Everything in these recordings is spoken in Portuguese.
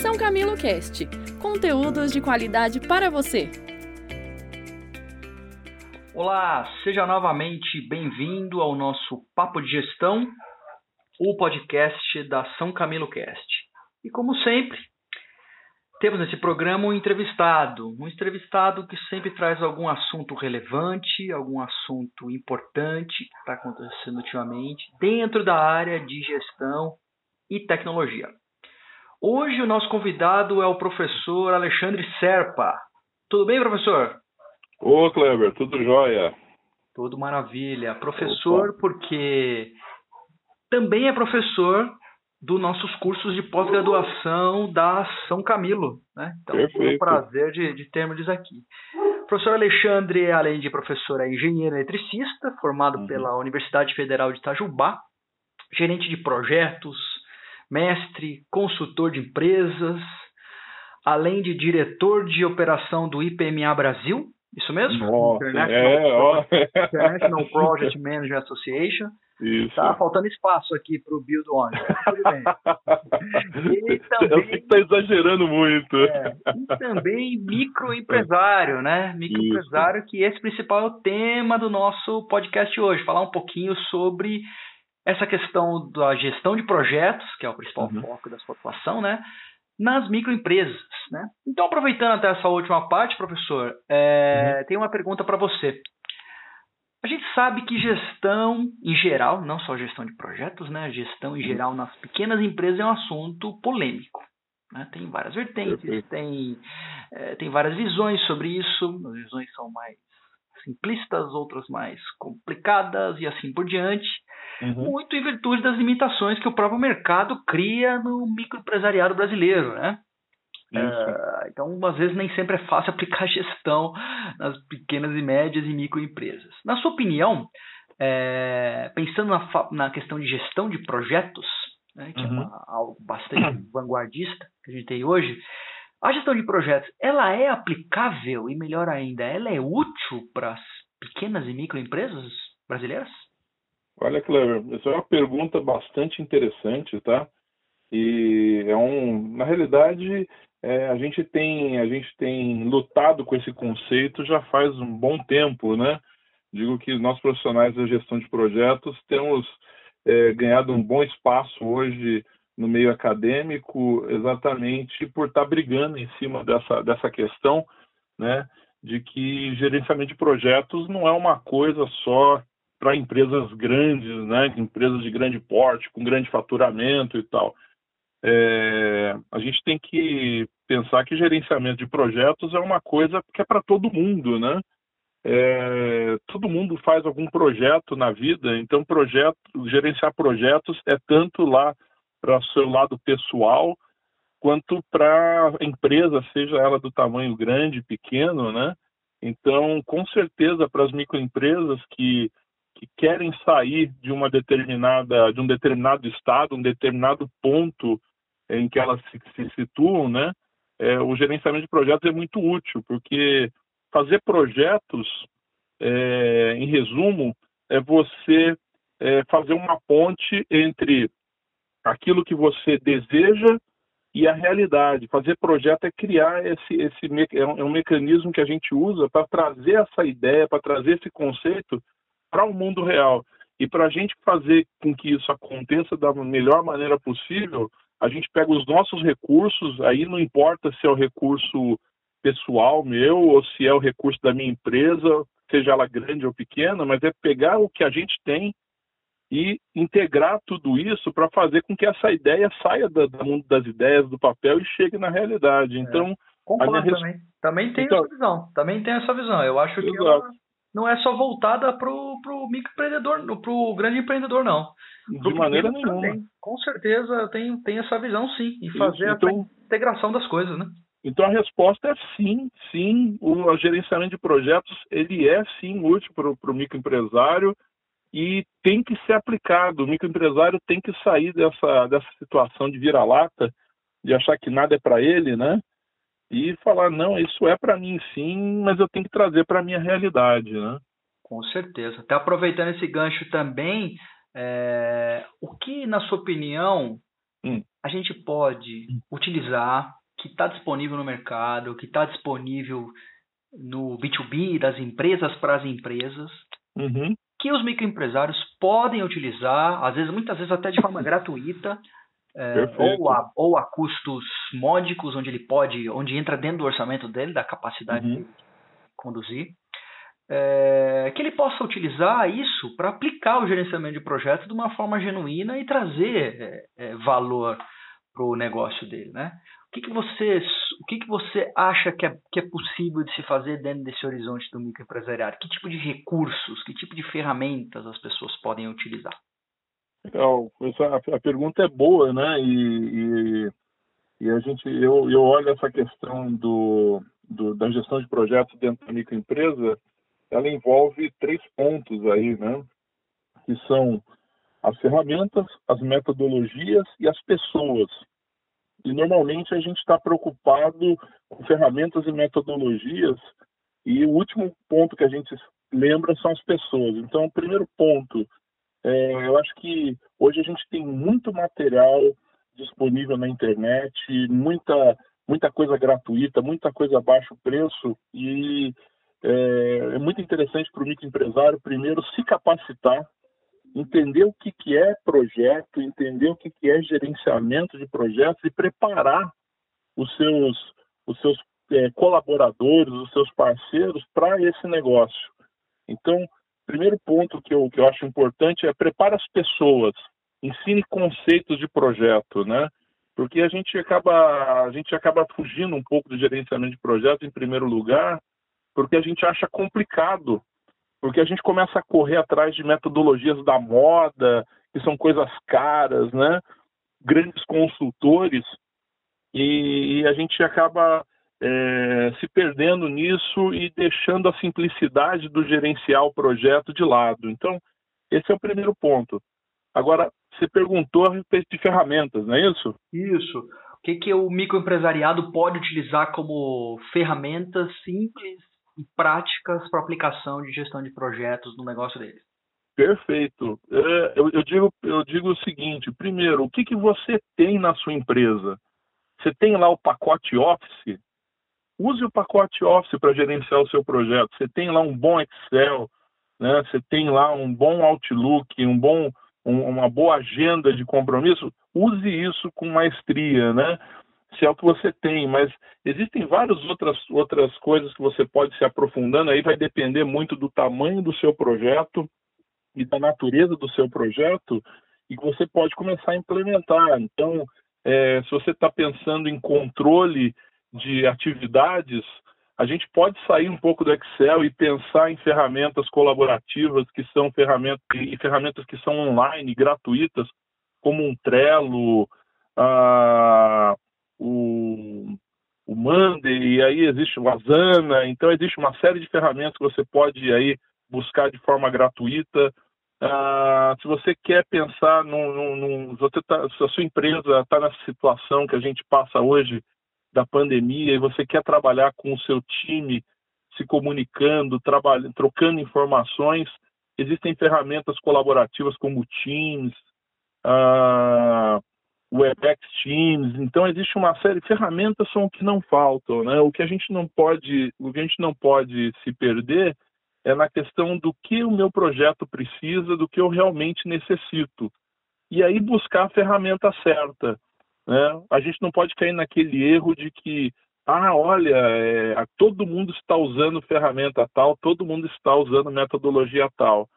São Camilo Cast conteúdos de qualidade para você. Olá, seja novamente bem-vindo ao nosso Papo de Gestão, o podcast da São Camilo Cast. E como sempre, temos nesse programa um entrevistado, um entrevistado que sempre traz algum assunto relevante, algum assunto importante que está acontecendo ultimamente dentro da área de gestão e tecnologia. Hoje o nosso convidado é o professor Alexandre Serpa. Tudo bem, professor? Ô, Kleber, tudo jóia? Tudo maravilha. Professor, Opa. porque também é professor dos nossos cursos de pós-graduação da São Camilo. Né? Então, Perfeito. é um prazer de, de termos aqui. O professor Alexandre, além de professor, é engenheiro eletricista, formado uhum. pela Universidade Federal de Itajubá, gerente de projetos, mestre, consultor de empresas, além de diretor de operação do IPMA Brasil, isso mesmo? Nossa, International, é, International Project Manager Association. Isso. Tá faltando espaço aqui para o Bill do ônibus. Tudo bem. E também, Eu sei que está exagerando muito. É, e também microempresário, né? Microempresário, que esse principal é o tema do nosso podcast hoje. Falar um pouquinho sobre essa questão da gestão de projetos, que é o principal uhum. foco da sua atuação, né? Nas microempresas, né? Então, aproveitando até essa última parte, professor, é, uhum. tem uma pergunta para você. A gente sabe que gestão em geral, não só gestão de projetos, né? Gestão em geral nas pequenas empresas é um assunto polêmico. Né? Tem várias vertentes, tem, é, tem várias visões sobre isso. As visões são mais simplistas, outras mais complicadas e assim por diante. Uhum. Muito em virtude das limitações que o próprio mercado cria no microempresariado brasileiro, né? Uh, então, às vezes, nem sempre é fácil aplicar gestão nas pequenas e médias e microempresas. Na sua opinião, é, pensando na, na, questão de gestão de projetos, né, que é uhum. é uma, algo bastante vanguardista que a gente tem hoje, a gestão de projetos ela é aplicável e, melhor ainda, ela é útil para as pequenas e microempresas brasileiras? Olha, Clever, essa é uma pergunta bastante interessante, tá? E é um, na realidade, é, a gente tem a gente tem lutado com esse conceito já faz um bom tempo, né? Digo que nós profissionais da gestão de projetos temos é, ganhado um bom espaço hoje no meio acadêmico, exatamente por estar brigando em cima dessa dessa questão, né? De que gerenciamento de projetos não é uma coisa só para empresas grandes, né? Empresas de grande porte, com grande faturamento e tal é, a gente tem que pensar que gerenciamento de projetos é uma coisa que é para todo mundo, né? É, todo mundo faz algum projeto na vida, então projeto, gerenciar projetos é tanto lá para o seu lado pessoal quanto para a empresa, seja ela do tamanho grande, pequeno, né? Então, com certeza, para as microempresas que, que querem sair de uma determinada, de um determinado estado, um determinado ponto em que elas se, se situam, né, é, o gerenciamento de projetos é muito útil, porque fazer projetos, é, em resumo, é você é, fazer uma ponte entre aquilo que você deseja e a realidade. Fazer projeto é criar esse, esse é um, é um mecanismo que a gente usa para trazer essa ideia, para trazer esse conceito para o mundo real. E para a gente fazer com que isso aconteça da melhor maneira possível, a gente pega os nossos recursos, aí não importa se é o recurso pessoal meu ou se é o recurso da minha empresa, seja ela grande ou pequena, mas é pegar o que a gente tem e integrar tudo isso para fazer com que essa ideia saia do mundo das ideias, do papel e chegue na realidade. É. Então, Concordo minha... também. Também tem então, essa visão. Também tem essa visão. Eu acho que ela não é só voltada para o microempreendedor, para o grande empreendedor, não. De maneira nenhuma. Também, com certeza tenho, tenho essa visão sim, em fazer então, a integração das coisas, né? Então a resposta é sim, sim. O gerenciamento de projetos ele é sim útil para o microempresário e tem que ser aplicado. O microempresário tem que sair dessa, dessa situação de vira-lata, de achar que nada é para ele, né? E falar, não, isso é para mim sim, mas eu tenho que trazer para a minha realidade, né? Com certeza. Até aproveitando esse gancho também, é, o que, na sua opinião, hum. a gente pode utilizar, que está disponível no mercado, que está disponível no B2B das empresas para as empresas, uhum. Que os microempresários podem utilizar, às vezes, muitas vezes até de forma gratuita, é, ou, a, ou a custos módicos, onde ele pode, onde entra dentro do orçamento dele, da capacidade uhum. de conduzir, é, que ele possa utilizar isso para aplicar o gerenciamento de projetos de uma forma genuína e trazer é, é valor para o negócio dele, né? O que, que você, o que, que você acha que é, que é possível de se fazer dentro desse horizonte do microempresariado? Que tipo de recursos, que tipo de ferramentas as pessoas podem utilizar? Legal, a, a pergunta é boa, né? E, e, e, a gente, eu, eu olho essa questão do, do, da gestão de projetos dentro da microempresa, ela envolve três pontos aí, né? Que são as ferramentas, as metodologias e as pessoas. E normalmente a gente está preocupado com ferramentas e metodologias, e o último ponto que a gente lembra são as pessoas. Então, o primeiro ponto, é, eu acho que hoje a gente tem muito material disponível na internet, muita, muita coisa gratuita, muita coisa a baixo preço, e é, é muito interessante para o microempresário, primeiro, se capacitar entender o que, que é projeto, entender o que, que é gerenciamento de projetos e preparar os seus, os seus é, colaboradores, os seus parceiros para esse negócio. Então, primeiro ponto que eu, que eu acho importante é prepare as pessoas, ensine conceitos de projeto, né? Porque a gente acaba a gente acaba fugindo um pouco do gerenciamento de projetos em primeiro lugar, porque a gente acha complicado porque a gente começa a correr atrás de metodologias da moda, que são coisas caras, né? Grandes consultores, e, a gente acaba é, se perdendo nisso e deixando a simplicidade do gerenciar o projeto de lado. Então, esse é o primeiro ponto. Agora, você perguntou a respeito de ferramentas, não é isso? Isso. O que, que o microempresariado pode utilizar como ferramentas simples e práticas para aplicação de gestão de projetos no negócio deles. Perfeito. É, eu, eu, digo, eu digo o seguinte: primeiro, o que, que você tem na sua empresa? Você tem lá o pacote Office? Use o pacote Office para gerenciar o seu projeto. Você tem lá um bom Excel, né? você tem lá um bom Outlook, um bom, um, uma boa agenda de compromisso. Use isso com maestria. Né? Se é o que você tem, mas existem várias outras, outras coisas que você pode se aprofundando, aí vai depender muito do tamanho do seu projeto e da natureza do seu projeto, e que você pode começar a implementar. Então, é, se você está pensando em controle de atividades, a gente pode sair um pouco do Excel e pensar em ferramentas colaborativas que são ferramentas e ferramentas que são online, gratuitas, como um Trello, ah, o, o Monday, e aí existe o Asana, então existe uma série de ferramentas que você pode aí buscar de forma gratuita. Ah, se você quer pensar num, num, num você tá, se a sua empresa está nessa situação que a gente passa hoje da pandemia e você quer trabalhar com o seu time se comunicando, trabalhando, trocando informações, existem ferramentas colaborativas como Teams, ah, WebEx Teams. Então existe uma série de ferramentas são o que não faltam, né? O que a gente não pode, o que a gente não pode se perder é na questão do que o meu projeto precisa, do que eu realmente necessito. E aí buscar a ferramenta certa, né? A gente não pode cair naquele erro de que ah, olha, é, todo mundo está usando ferramenta tal, todo mundo está usando metodologia tal.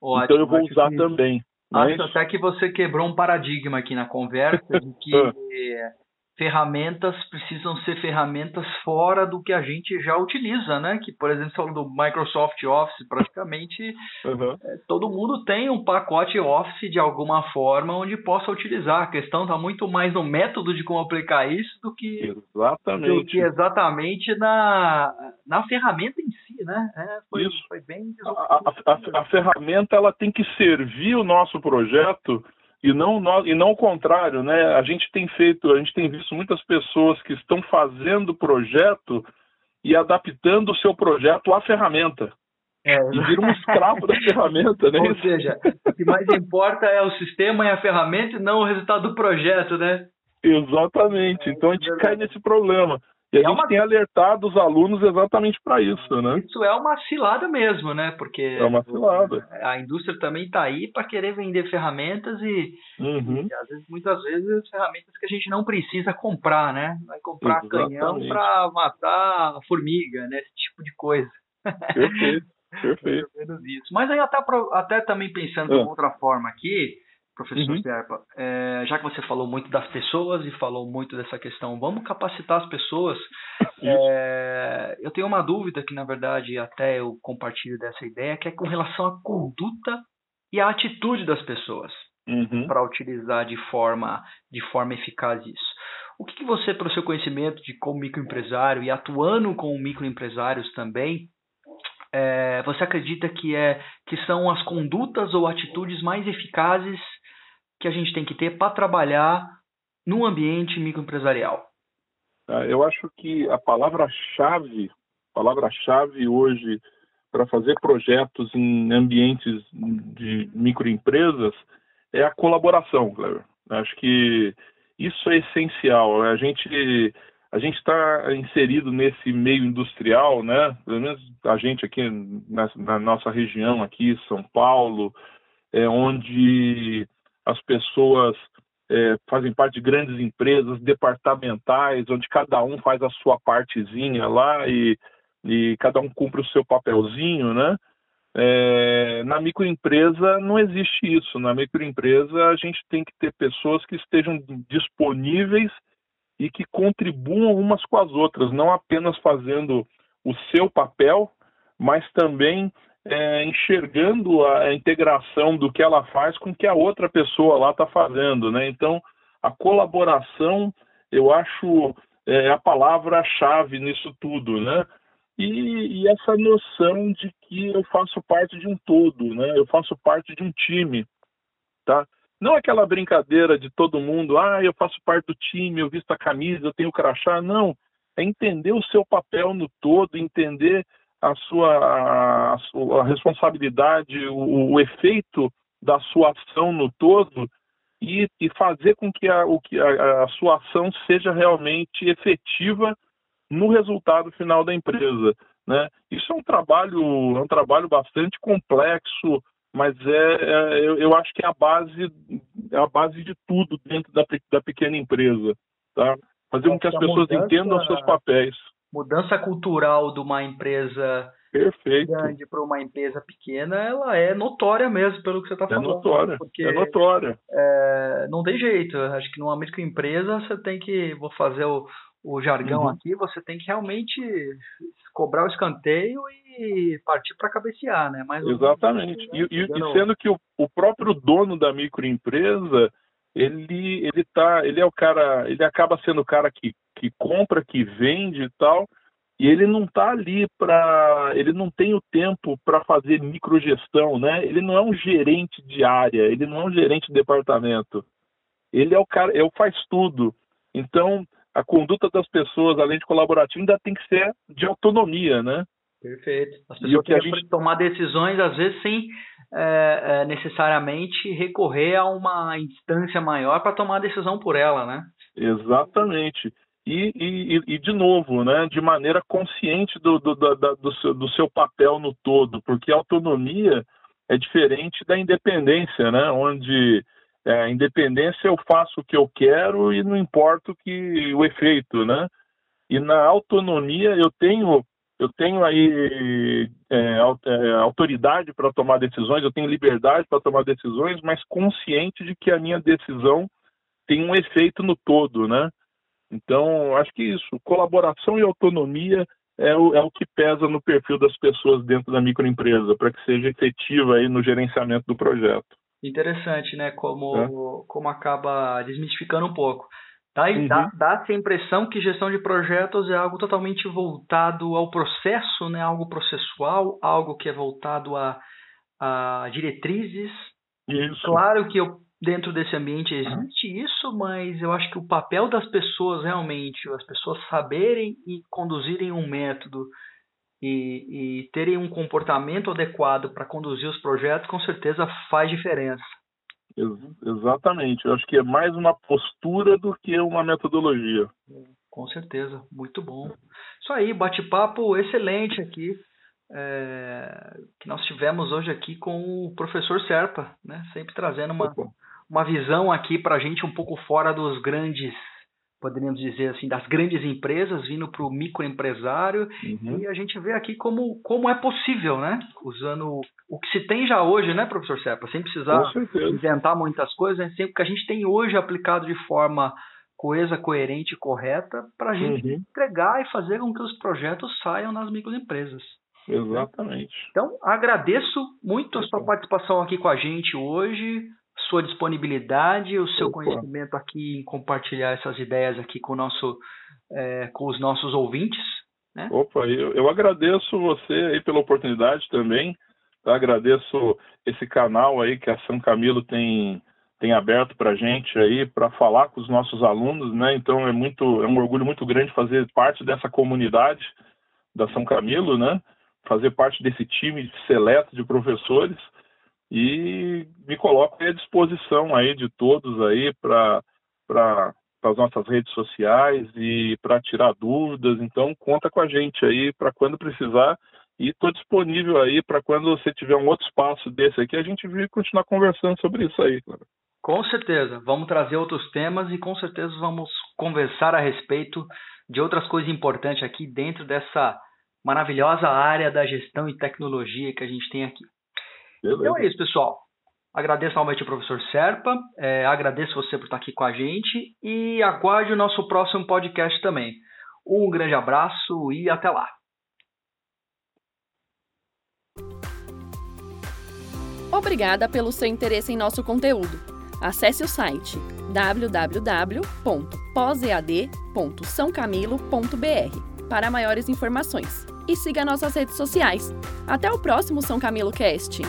Ótimo, então eu vou usar também. Acho até que você quebrou um paradigma aqui na conversa de que ah. Ferramentas precisam ser ferramentas fora do que a gente já utiliza, né? Que, por exemplo, falando do Microsoft Office, praticamente uhum. é, todo mundo tem um pacote Office de alguma forma onde possa utilizar. A questão está muito mais no método de como aplicar isso do que exatamente, do que exatamente na, na ferramenta em si, né? É, foi, isso. foi bem a, a, a ferramenta ela tem que servir o nosso projeto e não e não o contrário, né? A gente tem feito, a gente tem visto muitas pessoas que estão fazendo projeto e adaptando o seu projeto à ferramenta. É, e vira um escravo da ferramenta, né? Ou seja, o que mais importa é o sistema e a ferramenta e não o resultado do projeto, né? Exatamente. Então a gente cai nesse problema. E a é gente uma... tem alertado os alunos exatamente para isso, né? Isso é uma cilada mesmo, né? Porque é uma cilada. a indústria também está aí para querer vender ferramentas e, uhum. e, às vezes, muitas vezes ferramentas que a gente não precisa comprar, né? Vai comprar exatamente. canhão para matar formiga, né? Esse tipo de coisa. Perfeito. Perfeito. Mas aí até, até também pensando de é. outra forma aqui, professor uhum. Serpa, é, já que você falou muito das pessoas e falou muito dessa questão, vamos capacitar as pessoas. É, eu tenho uma dúvida que, na verdade, até eu compartilho dessa ideia, que é com relação à conduta e à atitude das pessoas uhum. para utilizar de forma, de forma eficaz isso. O que, que você, para o seu conhecimento de como microempresário e atuando com microempresários também, é, você acredita que, é, que são as condutas ou atitudes mais eficazes que a gente tem que ter para trabalhar no ambiente microempresarial? Ah, eu acho que a palavra-chave, palavra-chave hoje para fazer projetos em ambientes de microempresas é a colaboração, Cleber. Acho que isso é essencial. A gente a gente está inserido nesse meio industrial, né? Pelo menos a gente aqui na, na nossa região aqui, São Paulo, é onde as pessoas é, fazem parte de grandes empresas departamentais, onde cada um faz a sua partezinha lá e, e cada um cumpre o seu papelzinho, né? É, na microempresa não existe isso. Na microempresa a gente tem que ter pessoas que estejam disponíveis e que contribuam umas com as outras, não apenas fazendo o seu papel, mas também é, enxergando a, integração do que ela faz com o que a outra pessoa lá está fazendo, né? Então, a colaboração, eu acho, é a palavra-chave nisso tudo, né? E, e, essa noção de que eu faço parte de um todo, né? Eu faço parte de um time, tá? Não aquela brincadeira de todo mundo, ah, eu faço parte do time, eu visto a camisa, eu tenho crachá. Não, é entender o seu papel no todo, entender a sua, a, sua responsabilidade, o, o, efeito da sua ação no todo e, e fazer com que, a, o, que a, a sua ação seja realmente efetiva no resultado final da empresa. Né? Isso é um trabalho, é um trabalho bastante complexo, mas é, é eu, eu, acho que é a base é a base de tudo dentro da, da pequena empresa, tá? Fazer com que as pessoas mudança, entendam os seus papéis. Mudança cultural de uma empresa Perfeito. grande para uma empresa pequena, ela é notória mesmo, pelo que você está é falando. É notória, porque, é notória. É, não tem jeito. Acho que numa microempresa você tem que, vou fazer o, o jargão uhum. aqui, você tem que realmente cobrar o escanteio e partir para cabecear, né? Mas Exatamente. Né? E, e, sendo que o, o, próprio dono da microempresa, ele ele tá, ele é o cara, ele acaba sendo o cara que, que compra, que vende e tal, e ele não está ali para, ele não tem o tempo para fazer microgestão, né? Ele não é um gerente de área, ele não é um gerente de departamento. Ele é o cara, é o faz tudo. Então, a conduta das pessoas, além de colaborativa, ainda tem que ser de autonomia, né? Perfeito. As pessoas que gente... tomar decisões, às vezes, sem é, é, necessariamente recorrer a uma instância maior para tomar a decisão por ela, né? Exatamente. E, e, e, de novo, né, de maneira consciente do, do, do, do, seu, do seu papel no todo, porque a autonomia é diferente da independência, né, onde é, independência eu faço o que eu quero e não importa o que o efeito, né? E na autonomia eu tenho eu tenho aí é, é, autoridade para tomar decisões, eu tenho liberdade para tomar decisões, mas consciente de que a minha decisão tem um efeito no todo, né? Então, acho que isso, colaboração e autonomia é o, é o que pesa no perfil das pessoas dentro da microempresa, para que seja efetiva aí no gerenciamento do projeto. Interessante, né? Como, é. como acaba desmistificando um pouco. Dá, uhum. dá, dá-se a impressão que gestão de projetos é algo totalmente voltado ao processo, né? algo processual, algo que é voltado a, a diretrizes. Isso. Claro que eu, dentro desse ambiente existe uhum. isso, mas eu acho que o papel das pessoas realmente, as pessoas saberem e conduzirem um método e, e terem um comportamento adequado para conduzir os projetos, com certeza faz diferença. Ex exatamente. Eu acho que é mais uma postura do que uma metodologia. Com certeza, muito bom. Isso aí, bate-papo excelente aqui. É, que nós tivemos hoje aqui com o professor Serpa, né? Sempre trazendo uma, uma visão aqui para a gente um pouco fora dos grandes poderíamos dizer assim, das grandes empresas vindo para o microempresário uhum. e a gente vê aqui como, como é possível, né? Usando o que se tem já hoje, né, professor Serpa? Sem precisar inventar muitas coisas, né? sempre que a gente tem hoje aplicado de forma coesa, coerente e correta para a gente uhum. entregar e fazer com que os projetos saiam nas microempresas. Exatamente. Então, agradeço muito a sua participação aqui com a gente hoje sua disponibilidade, o seu Opa. conhecimento aqui em compartilhar essas ideias aqui com, nosso, é, com os nossos ouvintes. Né? Opa, eu, eu agradeço você aí pela oportunidade também. Tá? Agradeço esse canal aí que a São Camilo tem, tem aberto para gente aí para falar com os nossos alunos, né? Então é muito é um orgulho muito grande fazer parte dessa comunidade da São Camilo, né? Fazer parte desse time seleto de professores e me coloco à disposição aí de todos aí para para as nossas redes sociais e para tirar dúvidas. Então conta com a gente aí para quando precisar e estou disponível aí para quando você tiver um outro espaço desse aqui a gente vir continuar conversando sobre isso aí. Com certeza, vamos trazer outros temas e com certeza vamos conversar a respeito de outras coisas importantes aqui dentro dessa maravilhosa área da gestão e tecnologia que a gente tem aqui. Beleza. Então é isso, pessoal. Agradeço novamente ao professor Serpa, é, agradeço você por estar aqui com a gente e aguarde o nosso próximo podcast também. Um grande abraço e até lá. Obrigada pelo seu interesse em nosso conteúdo. Acesse o site www.posead.sãocamilo.br para maiores informações e siga nossas redes sociais. Até o próximo São Camilo Cast.